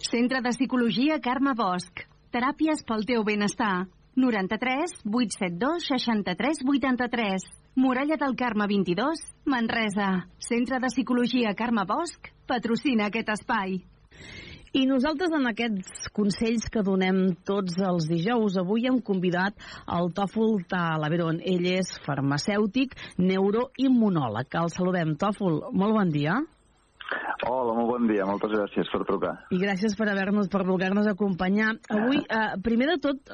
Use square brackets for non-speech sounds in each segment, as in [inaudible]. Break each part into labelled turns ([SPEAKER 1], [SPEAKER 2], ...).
[SPEAKER 1] Centre de Psicologia Carme Bosch. Teràpies pel teu benestar. 93 872 63 83. Muralla del Carme 22, Manresa. Centre de Psicologia Carme Bosch patrocina aquest espai.
[SPEAKER 2] I nosaltres en aquests consells que donem tots els dijous, avui hem convidat el Tòfol Talaveron. Ell és farmacèutic, neuroimmunòleg. El saludem. Tòfol, molt bon dia.
[SPEAKER 3] Hola, molt bon dia. Moltes gràcies per trucar.
[SPEAKER 2] I gràcies per haver-nos per voler-nos acompanyar. Avui, eh, primer de tot,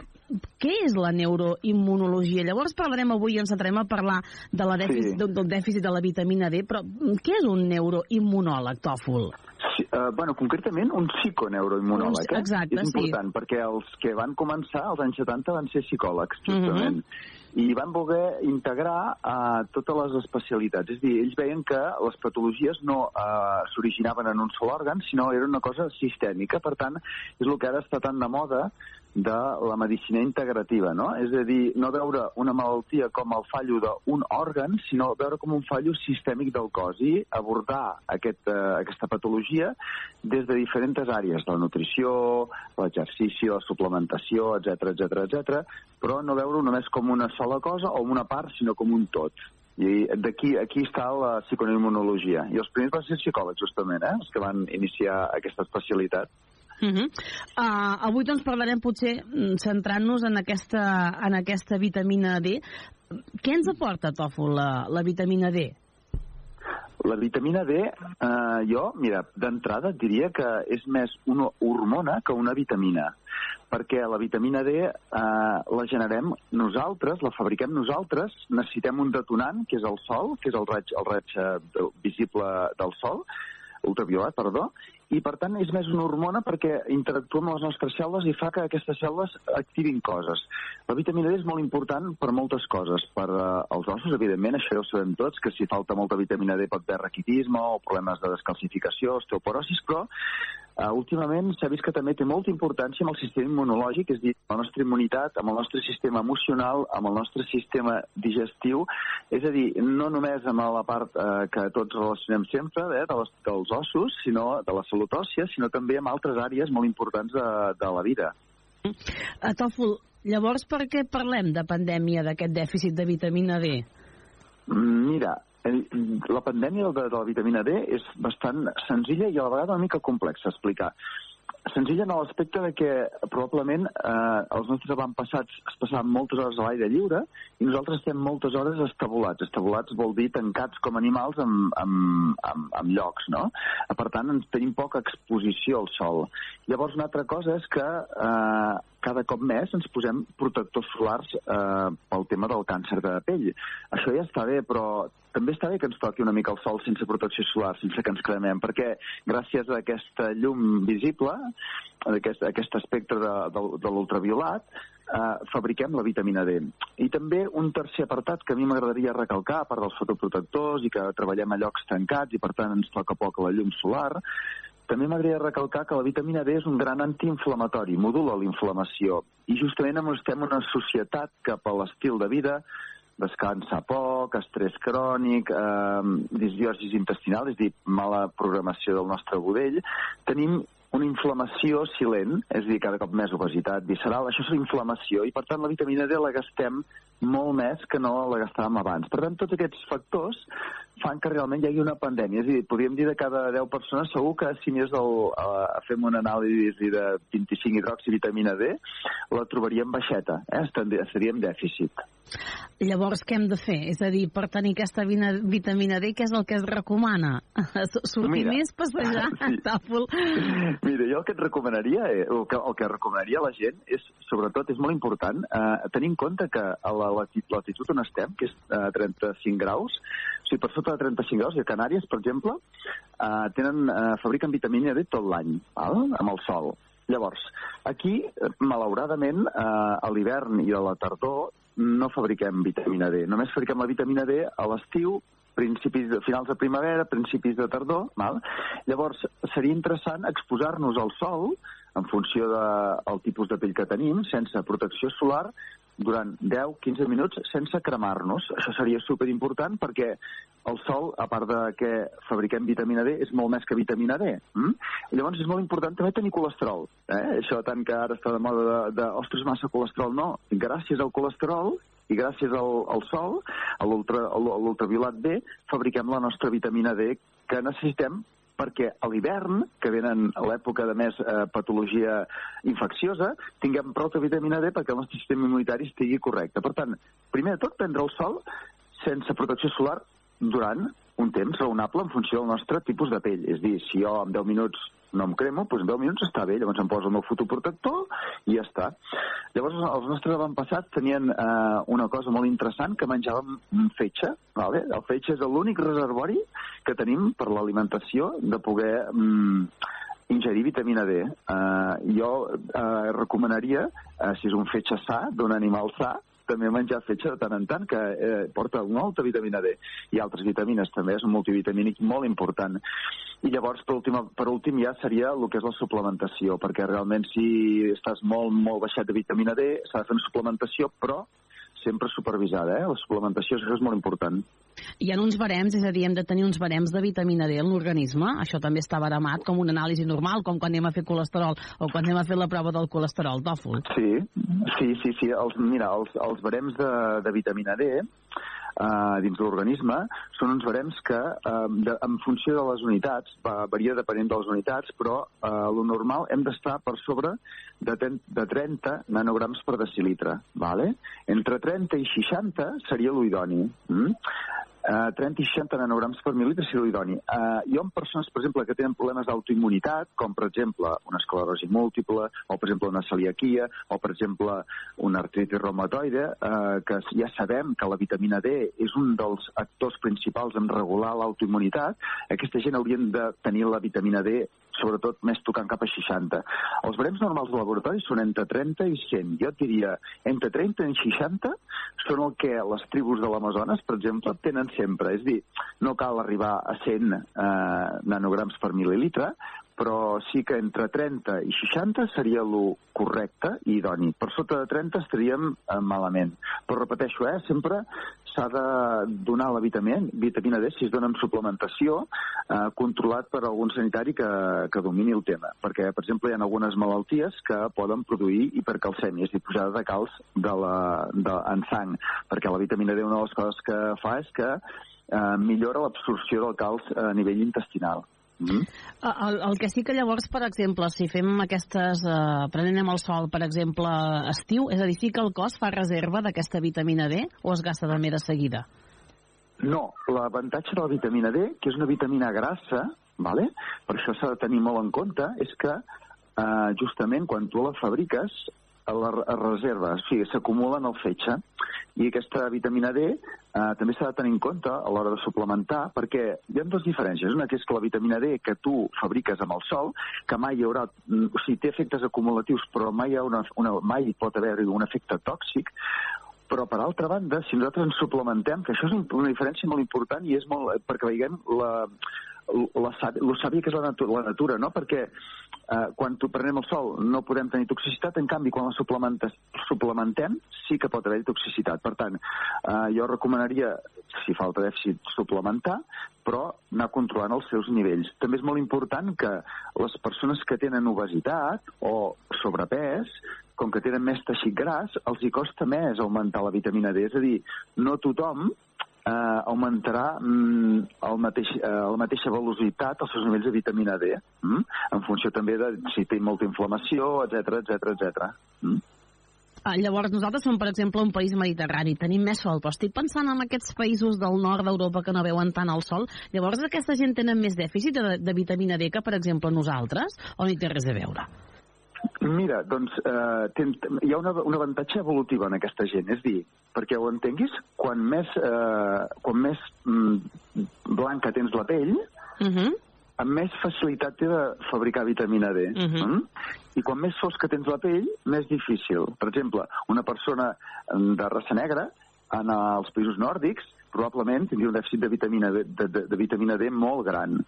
[SPEAKER 2] què és la neuroimmunologia? Llavors parlarem avui i ens centrarem a parlar de la dèficit,
[SPEAKER 3] Sí.
[SPEAKER 2] del, del dèficit de la vitamina D, però mm, què és un neuroimmunòleg, Tòfol?
[SPEAKER 3] Sí, uh, bueno, concretament un psiconeuroimmunòleg.
[SPEAKER 2] Un- exacte,
[SPEAKER 3] és
[SPEAKER 2] sí.
[SPEAKER 3] important, perquè els que van començar als anys 70 van ser psicòlegs, justament. I van voler integrar uh, totes les especialitats. És a dir, ells veien que les patologies no uh, s'originaven en un sol òrgan, sinó era una cosa sistèmica. Per tant, és el que ara està tan de moda de la medicina integrativa, no? És a dir, no veure una malaltia com el fallo d'un òrgan, sinó veure com un fallo sistèmic del cos i abordar aquest, eh, aquesta patologia des de diferents àrees, la nutrició, l'exercici, la suplementació, etc etc etc, però no veure-ho només com una sola cosa o una part, sinó com un tot. I d'aquí aquí està la psiconeimmunologia. I els primers van ser psicòlegs, justament, eh? els que van iniciar aquesta especialitat.
[SPEAKER 2] Uh -huh. uh, avui doncs parlarem potser mm, centrant-nos en aquesta, en aquesta vitamina D. Què ens aporta, Tòfol, la, la vitamina D?
[SPEAKER 3] La vitamina D, eh, jo, mira, d'entrada diria que és més una hormona que una vitamina, perquè la vitamina D eh, la generem nosaltres, la fabriquem nosaltres, necessitem un detonant, que és el sol, que és el raig, el raig eh, visible del sol, ultraviolat, perdó, i per tant és més una hormona perquè interactua amb les nostres cèl·lules i fa que aquestes cèl·lules activin coses. La vitamina D és molt important per moltes coses. Per eh, ossos, evidentment, això ja ho sabem tots, que si falta molta vitamina D pot haver raquitisme o problemes de descalcificació, osteoporosis, però eh, últimament s'ha vist que també té molta importància amb el sistema immunològic, és a dir, amb la nostra immunitat, amb el nostre sistema emocional, amb el nostre sistema digestiu, és a dir, no només amb la part eh, que tots relacionem sempre eh, de les, dels ossos, sinó de la salut òssia, sinó també amb altres àrees molt importants de, de la vida.
[SPEAKER 2] Uh, Tòfol, llavors per què parlem de pandèmia d'aquest dèficit de vitamina D?
[SPEAKER 3] Mm, Mira, la pandèmia de, de la vitamina D és bastant senzilla i a la vegada una mica complexa explicar. Senzilla en l'aspecte de que probablement eh, els nostres avantpassats es passaven moltes hores a l'aire lliure i nosaltres estem moltes hores estabulats. Estabulats vol dir tancats com animals en, en, en, en llocs, no? Per tant, ens tenim poca exposició al sol. Llavors, una altra cosa és que eh, cada cop més ens posem protectors solars eh, pel tema del càncer de pell. Això ja està bé, però també està bé que ens toqui una mica el sol sense protecció solar, sense que ens cremem, perquè gràcies a aquesta llum visible, a aquest, a aquest espectre de, de, de l'ultraviolat, eh, fabriquem la vitamina D. I també un tercer apartat que a mi m'agradaria recalcar, a part dels fotoprotectors i que treballem a llocs tancats i per tant ens toca poc la llum solar, també m'agradaria recalcar que la vitamina D és un gran antiinflamatori, modula la inflamació. I justament estem en una societat cap a l'estil de vida descansar poc, estrès crònic, eh, disbiosis intestinal, és a dir, mala programació del nostre budell, tenim una inflamació silent, és a dir, cada cop més obesitat visceral, això és la inflamació, i per tant la vitamina D la gastem molt més que no la gastàvem abans. Per tant, tots aquests factors fan que realment hi hagi una pandèmia. És a dir, podríem dir de cada 10 persones, segur que si anés el, a, fem una anàlisi de 25 hidroxivitamina D, la trobaríem baixeta, eh? Estaríem dèficit.
[SPEAKER 2] Llavors, què hem de fer? És a dir, per tenir aquesta vitamina D, què és el que es recomana? [laughs] Sortir Mira, més, passejar, [laughs] sí. tàfol?
[SPEAKER 3] Mira, jo el que et recomanaria, eh, el, que, el que recomanaria a la gent és, sobretot, és molt important eh, tenir en compte que a la latitud on estem, que és eh, 35 graus, o sigui, per sota de 35 graus, i a Canàries, per exemple, eh, tenen, eh, fabriquen vitamina D tot l'any, amb el sol. Llavors, aquí, malauradament, eh, a l'hivern i a la tardor no fabriquem vitamina D. Només fabriquem la vitamina D a l'estiu, principis de, finals de primavera, principis de tardor. Val? Llavors, seria interessant exposar-nos al sol en funció del de, tipus de pell que tenim, sense protecció solar, durant 10-15 minuts sense cremar-nos. Això seria superimportant perquè el sol, a part de que fabriquem vitamina D, és molt més que vitamina D. Mm? Llavors és molt important també tenir colesterol. Eh? Això tant que ara està de moda de, de ostres, massa colesterol, no. Gràcies al colesterol i gràcies al, al sol, a l'ultraviolat D, fabriquem la nostra vitamina D que necessitem perquè a l'hivern, que venen a l'època de més eh, patologia infecciosa, tinguem prou de vitamina D perquè el nostre sistema immunitari estigui correcte. Per tant, primer de tot, prendre el sol sense protecció solar durant un temps raonable en funció del nostre tipus de pell. És dir, si jo en 10 minuts no em cremo, doncs en 10 minuts està bé, llavors em poso el meu fotoprotector i ja està. Llavors els nostres avantpassats tenien eh, una cosa molt interessant, que menjàvem fetge. Vale? El fetge és l'únic reservori que tenim per l'alimentació de poder mm, ingerir vitamina D. Uh, jo uh, recomanaria, uh, si és un fetge sa, d'un animal sa, també menjar fetge de tant en tant, que eh, porta molta vitamina D i altres vitamines també, és un multivitamínic molt important. I llavors, per últim, per últim ja seria el que és la suplementació, perquè realment si estàs molt, molt baixat de vitamina D, s'ha de fer una suplementació, però sempre supervisada, eh? La suplementació això és molt important.
[SPEAKER 2] Hi ha uns barems, és a dir, hem de tenir uns barems de vitamina D en l'organisme? Això també està baremat com una anàlisi normal, com quan anem a fer colesterol o quan anem a fer la prova del colesterol, tòfol.
[SPEAKER 3] Sí, sí, sí, sí. Els, mira, els, els barems de, de vitamina D eh, dins l'organisme són uns barems que, eh, de, en funció de les unitats, va, varia depenent de les unitats, però eh, lo normal hem d'estar per sobre de, ten, de 30 nanograms per decilitre. Vale? Entre 30 i 60 seria l'oidoni. Mm? Uh, 30 i 60 nanograms per mil·litre si idoni. Uh, jo amb persones, per exemple, que tenen problemes d'autoimmunitat, com per exemple una esclerosi múltiple, o per exemple una celiaquia, o per exemple una artritis reumatoide, uh, que ja sabem que la vitamina D és un dels actors principals en regular l'autoimmunitat, aquesta gent haurien de tenir la vitamina D sobretot més tocant cap a 60. Els barems normals de laboratori són entre 30 i 100. Jo et diria, entre 30 i 60 són el que les tribus de l'Amazones, per exemple, tenen sempre. És dir, no cal arribar a 100 eh, nanograms per mil·lilitre, però sí que entre 30 i 60 seria el correcte i idoni. Per sota de 30 estaríem eh, malament. Però repeteixo, eh, sempre s'ha de donar la vitamina, vitamina D si es dona amb suplementació eh, controlat per algun sanitari que, que domini el tema. Perquè, per exemple, hi ha algunes malalties que poden produir dir, pujada de calç de la, de, en sang. Perquè la vitamina D una de les coses que fa és que eh, millora l'absorció del calç a nivell intestinal.
[SPEAKER 2] Mm el, el que sí que llavors, per exemple, si fem aquestes... Eh, prenem el sol, per exemple, estiu, és a dir, sí que el cos fa reserva d'aquesta vitamina D o es gasta també de seguida?
[SPEAKER 3] No, l'avantatge de la vitamina D, que és una vitamina grassa, vale? per això s'ha de tenir molt en compte, és que eh, justament quan tu la fabriques, les reserves, o sigui, s'acumulen al fetge i aquesta vitamina D eh, també s'ha de tenir en compte a l'hora de suplementar perquè hi ha dues diferències. Una que és que la vitamina D que tu fabriques amb el sol, que mai hi haurà, mm, o sigui, té efectes acumulatius però mai, hi ha una, una, mai pot haver un efecte tòxic, però per altra banda, si nosaltres ens suplementem, que això és una diferència molt important i és molt, perquè veiem la, la, la sàvia que és la natura, la natura no? perquè eh, quan tu prenem el sol no podem tenir toxicitat, en canvi quan la suplementem sí que pot haver toxicitat. Per tant, eh, jo recomanaria, si falta dèficit, suplementar, però anar controlant els seus nivells. També és molt important que les persones que tenen obesitat o sobrepès com que tenen més teixit gras, els hi costa més augmentar la vitamina D. És a dir, no tothom eh, augmentarà mm, el mateix, eh, la mateixa velocitat els seus nivells de vitamina D, mm? en funció també de si té molta inflamació, etc etc etc.
[SPEAKER 2] Uh, llavors, nosaltres som, per exemple, un país mediterrani, tenim més sol, però estic pensant en aquests països del nord d'Europa que no veuen tant el sol. Llavors, aquesta gent tenen més dèficit de, de vitamina D que, per exemple, nosaltres, o no hi té res a veure?
[SPEAKER 3] Mira, doncs eh, ten, hi ha una, un avantatge evolutiu en aquesta gent, és dir, perquè ho entenguis, quan més, eh, quan més mm, blanca tens la pell,
[SPEAKER 2] Uh -huh.
[SPEAKER 3] amb més facilitat té de fabricar vitamina D.
[SPEAKER 2] Mhm.
[SPEAKER 3] mm? I quan més fosca tens la pell, més difícil. Per exemple, una persona mm, de raça negra en els països nòrdics probablement tindria un dèficit de vitamina D, de, de, de vitamina D molt gran.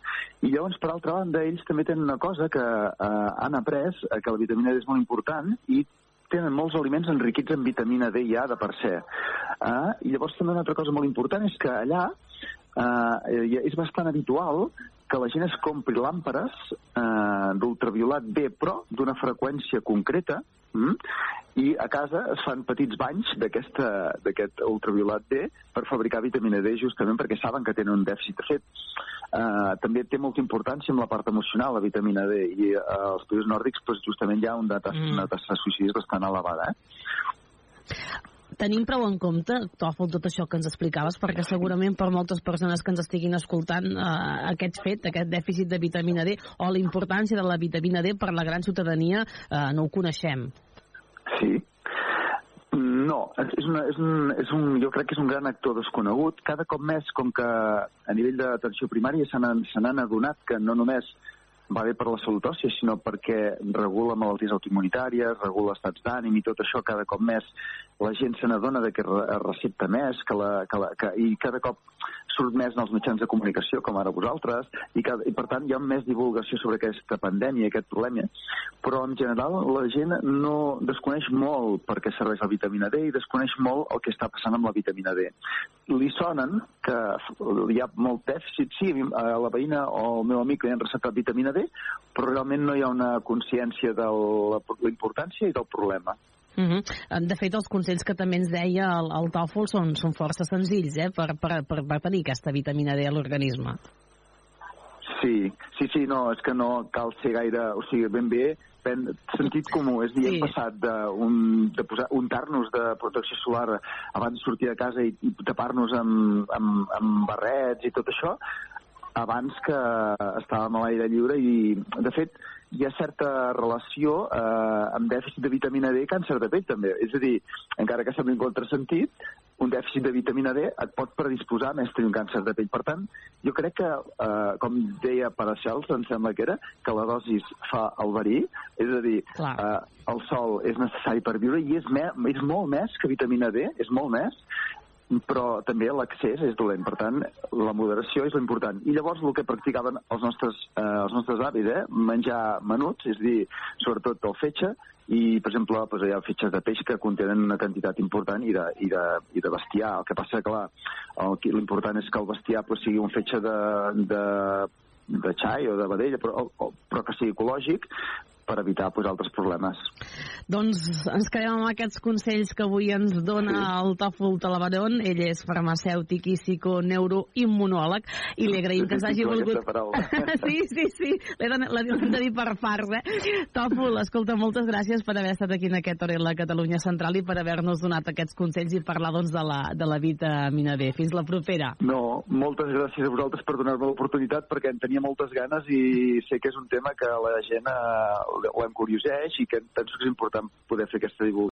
[SPEAKER 3] I llavors, per altra banda, ells també tenen una cosa que eh, han après, eh, que la vitamina D és molt important i tenen molts aliments enriquits en vitamina D ja de per ser. Eh? I llavors també una altra cosa molt important és que allà eh, és bastant habitual que la gent es compri làmperes eh, d'ultraviolat B, però d'una freqüència concreta, mm? i a casa es fan petits banys d'aquest ultraviolat D per fabricar vitamina D, justament perquè saben que tenen un dèficit. De fet, eh, també té molta importància en la part emocional, la vitamina D, i eh, als països nòrdics doncs, justament hi ha una tassa,
[SPEAKER 2] Mm.
[SPEAKER 3] una tassa de suïcidis bastant elevada. Eh?
[SPEAKER 2] Tenim prou en compte, Tòfol, tot això que ens explicaves, perquè segurament per moltes persones que ens estiguin escoltant eh, aquest fet, aquest dèficit de vitamina D, o la importància de la vitamina D per la gran ciutadania, eh, no ho coneixem.
[SPEAKER 3] Sí. No, és una, és un, és un, jo crec que és un gran actor desconegut. Cada cop més, com que a nivell d'atenció primària se n'han adonat que no només va bé per la salut òssia, sinó perquè regula malalties autoimmunitàries, regula estats d'ànim i tot això cada cop més la gent se n'adona que es recepta més que la, que la, que, i cada cop surt més en els mitjans de comunicació, com ara vosaltres, i, cada, i per tant hi ha més divulgació sobre aquesta pandèmia, aquest problema. Però en general la gent no desconeix molt per què serveix la vitamina D i desconeix molt el que està passant amb la vitamina D. Li sonen que hi ha molt dèficit, sí, a la veïna o al meu amic li han receptat vitamina D, però realment no hi ha una consciència de la, la importància i del problema.
[SPEAKER 2] Uh -huh. De fet, els consells que també ens deia el, el Tòfol són, són força senzills eh, per, per, per, per tenir aquesta vitamina D a l'organisme.
[SPEAKER 3] Sí, sí, sí, no, és que no cal ser gaire, o sigui, ben bé, ben, sentit comú, és a dir,
[SPEAKER 2] Sí.
[SPEAKER 3] hem passat de, un, de posar, untar-nos de protecció solar abans de sortir de casa i, i tapar-nos amb, amb, amb barrets i tot això, abans que estàvem a l'aire lliure i, de fet, hi ha certa relació eh, amb dèficit de vitamina D i càncer de pell, també. És a dir, encara que sembli un contrasentit, un dèficit de vitamina D et pot predisposar a més tenir un càncer de pell. Per tant, jo crec que, eh, com deia Paracells, em sembla que era, que la dosis fa el verí, és a dir,
[SPEAKER 2] Clar.
[SPEAKER 3] eh, el sol és necessari per viure i és, me, és molt més que vitamina D, és molt més, però també l'accés és dolent, per tant, la moderació és l'important. I llavors el que practicaven els nostres, eh, els nostres avis, eh, menjar menuts, és dir, sobretot el fetge, i, per exemple, doncs, hi ha fetges de peix que contenen una quantitat important i de, i de, i de bestiar. El que passa, clar, l'important és que el bestiar pues, sigui un fetge de, de, de xai o de vedella, però, o, però que sigui ecològic, per evitar pues, altres problemes.
[SPEAKER 2] Doncs ens quedem amb aquests consells que avui ens dona
[SPEAKER 3] Sí.
[SPEAKER 2] el Tòfol Talabarón. Ell és farmacèutic i psiconeuroimmunòleg i li agraïm que ens hagi volgut... [laughs] sí, sí, sí, l'he de, de dir per farts, eh? Tòfol, escolta, moltes gràcies per haver estat aquí en aquest hora la Catalunya Central i per haver-nos donat aquests consells i parlar doncs, de, la, de la vitamina D. Fins la propera.
[SPEAKER 3] No, moltes gràcies a vosaltres per donar-me l'oportunitat perquè en tenia moltes ganes i sé que és un tema que la gent eh, ho encurioseix i que penso que és important poder fer aquesta divulgació